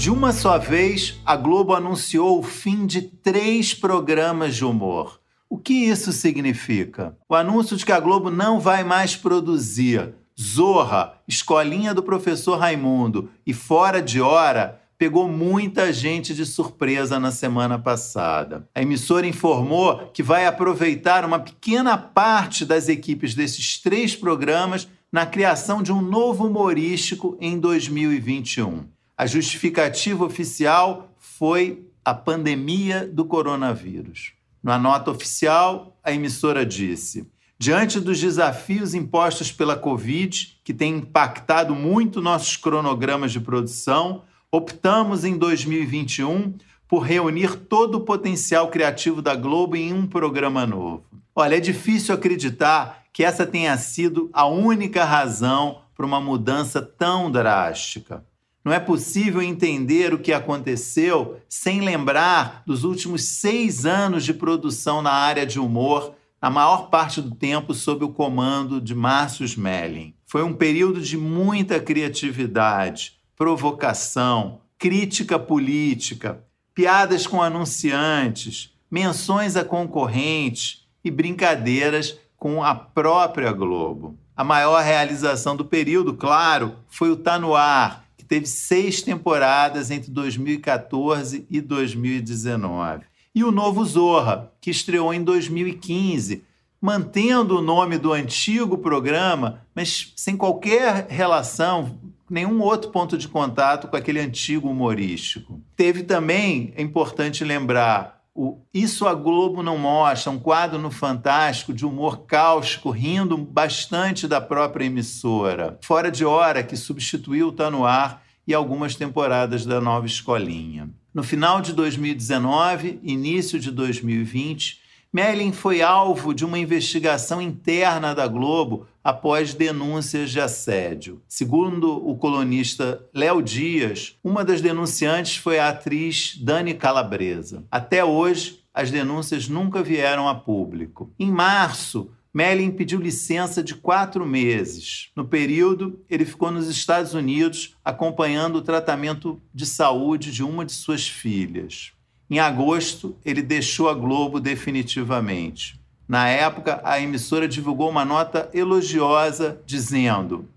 De uma só vez, a Globo anunciou o fim de três programas de humor. O que isso significa? O anúncio de que a Globo não vai mais produzir Zorra, Escolinha do Professor Raimundo e Fora de Hora pegou muita gente de surpresa na semana passada. A emissora informou que vai aproveitar uma pequena parte das equipes desses três programas na criação de um novo humorístico em 2021. A justificativa oficial foi a pandemia do coronavírus. Na nota oficial, a emissora disse: Diante dos desafios impostos pela Covid, que tem impactado muito nossos cronogramas de produção, optamos em 2021 por reunir todo o potencial criativo da Globo em um programa novo. Olha, é difícil acreditar que essa tenha sido a única razão para uma mudança tão drástica. Não é possível entender o que aconteceu sem lembrar dos últimos seis anos de produção na área de humor, a maior parte do tempo sob o comando de Márcio Smelling. Foi um período de muita criatividade, provocação, crítica política, piadas com anunciantes, menções a concorrentes e brincadeiras com a própria Globo. A maior realização do período, claro, foi o Tá No Ar, teve seis temporadas entre 2014 e 2019. E o novo Zorra, que estreou em 2015, mantendo o nome do antigo programa, mas sem qualquer relação, nenhum outro ponto de contato com aquele antigo humorístico. Teve também, é importante lembrar, o Isso a Globo não mostra, um quadro no Fantástico de humor cáustico, rindo bastante da própria emissora. Fora de Hora, que substituiu o Tá No Ar e algumas temporadas da Nova Escolinha. No final de 2019, início de 2020, Merlin foi alvo de uma investigação interna da Globo após denúncias de assédio. Segundo o colunista Léo Dias, uma das denunciantes foi a atriz Dani Calabresa. Até hoje, as denúncias nunca vieram a público. Em março, Mellin pediu licença de quatro meses. No período, ele ficou nos Estados Unidos acompanhando o tratamento de saúde de uma de suas filhas. Em agosto, ele deixou a Globo definitivamente. Na época, a emissora divulgou uma nota elogiosa dizendo: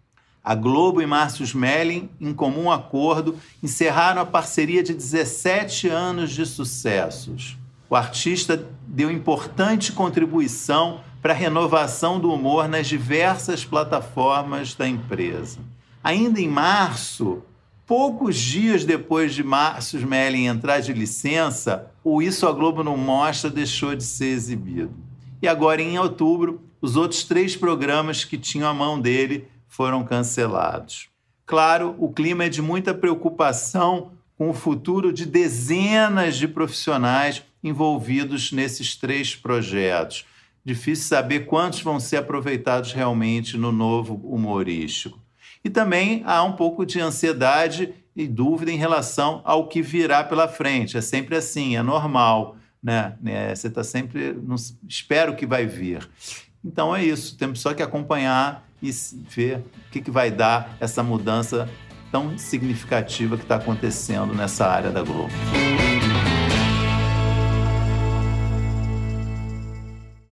a Globo e Márcio Smelling, em comum acordo, encerraram a parceria de 17 anos de sucessos. O artista deu importante contribuição para a renovação do humor nas diversas plataformas da empresa. Ainda em março, poucos dias depois de Márcio Smelling entrar de licença, o Isso a Globo não mostra deixou de ser exibido. E agora, em outubro, os outros três programas que tinham a mão dele foram cancelados. Claro, o clima é de muita preocupação com o futuro de dezenas de profissionais envolvidos nesses três projetos. Difícil saber quantos vão ser aproveitados realmente no novo humorístico. E também há um pouco de ansiedade e dúvida em relação ao que virá pela frente. É sempre assim, é normal né? É, você está sempre, espero que vai vir. Então é isso, temos só que acompanhar e ver o que, que vai dar essa mudança tão significativa que está acontecendo nessa área da Globo.